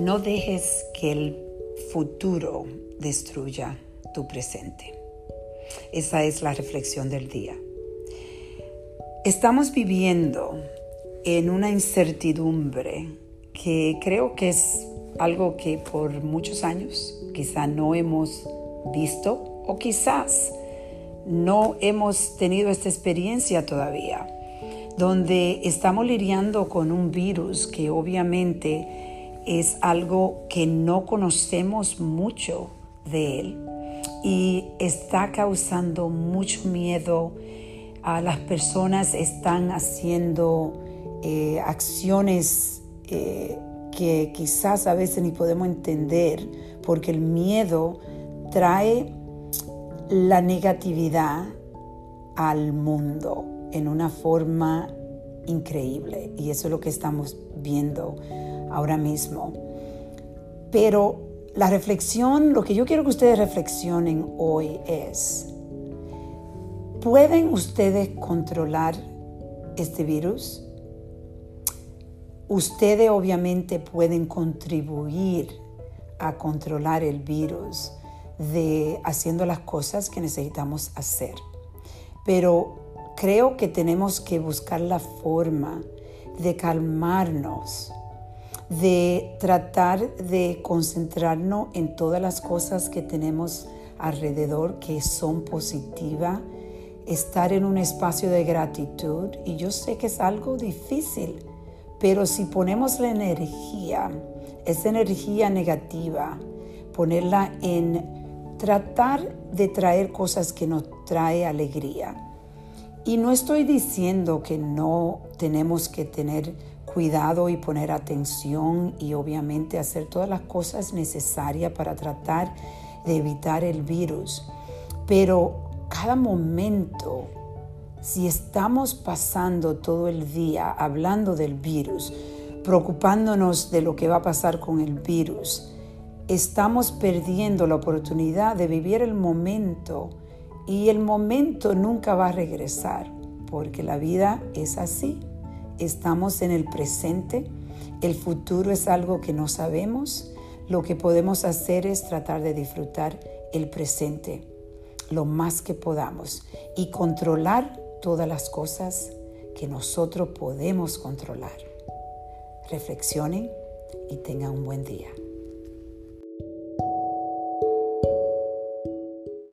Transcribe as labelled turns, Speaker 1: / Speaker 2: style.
Speaker 1: No dejes que el futuro destruya tu presente. Esa es la reflexión del día. Estamos viviendo en una incertidumbre que creo que es algo que por muchos años quizá no hemos visto o quizás no hemos tenido esta experiencia todavía, donde estamos lidiando con un virus que obviamente es algo que no conocemos mucho de él y está causando mucho miedo. Las personas están haciendo eh, acciones eh, que quizás a veces ni podemos entender porque el miedo trae la negatividad al mundo en una forma increíble y eso es lo que estamos viendo ahora mismo. Pero la reflexión, lo que yo quiero que ustedes reflexionen hoy es, ¿pueden ustedes controlar este virus? Ustedes obviamente pueden contribuir a controlar el virus de haciendo las cosas que necesitamos hacer. Pero creo que tenemos que buscar la forma de calmarnos, de tratar de concentrarnos en todas las cosas que tenemos alrededor que son positivas, estar en un espacio de gratitud. Y yo sé que es algo difícil, pero si ponemos la energía, esa energía negativa, ponerla en tratar de traer cosas que nos trae alegría. Y no estoy diciendo que no tenemos que tener cuidado y poner atención y obviamente hacer todas las cosas necesarias para tratar de evitar el virus. Pero cada momento, si estamos pasando todo el día hablando del virus, preocupándonos de lo que va a pasar con el virus, estamos perdiendo la oportunidad de vivir el momento y el momento nunca va a regresar porque la vida es así estamos en el presente, el futuro es algo que no sabemos, lo que podemos hacer es tratar de disfrutar el presente lo más que podamos y controlar todas las cosas que nosotros podemos controlar. Reflexionen y tengan un buen día.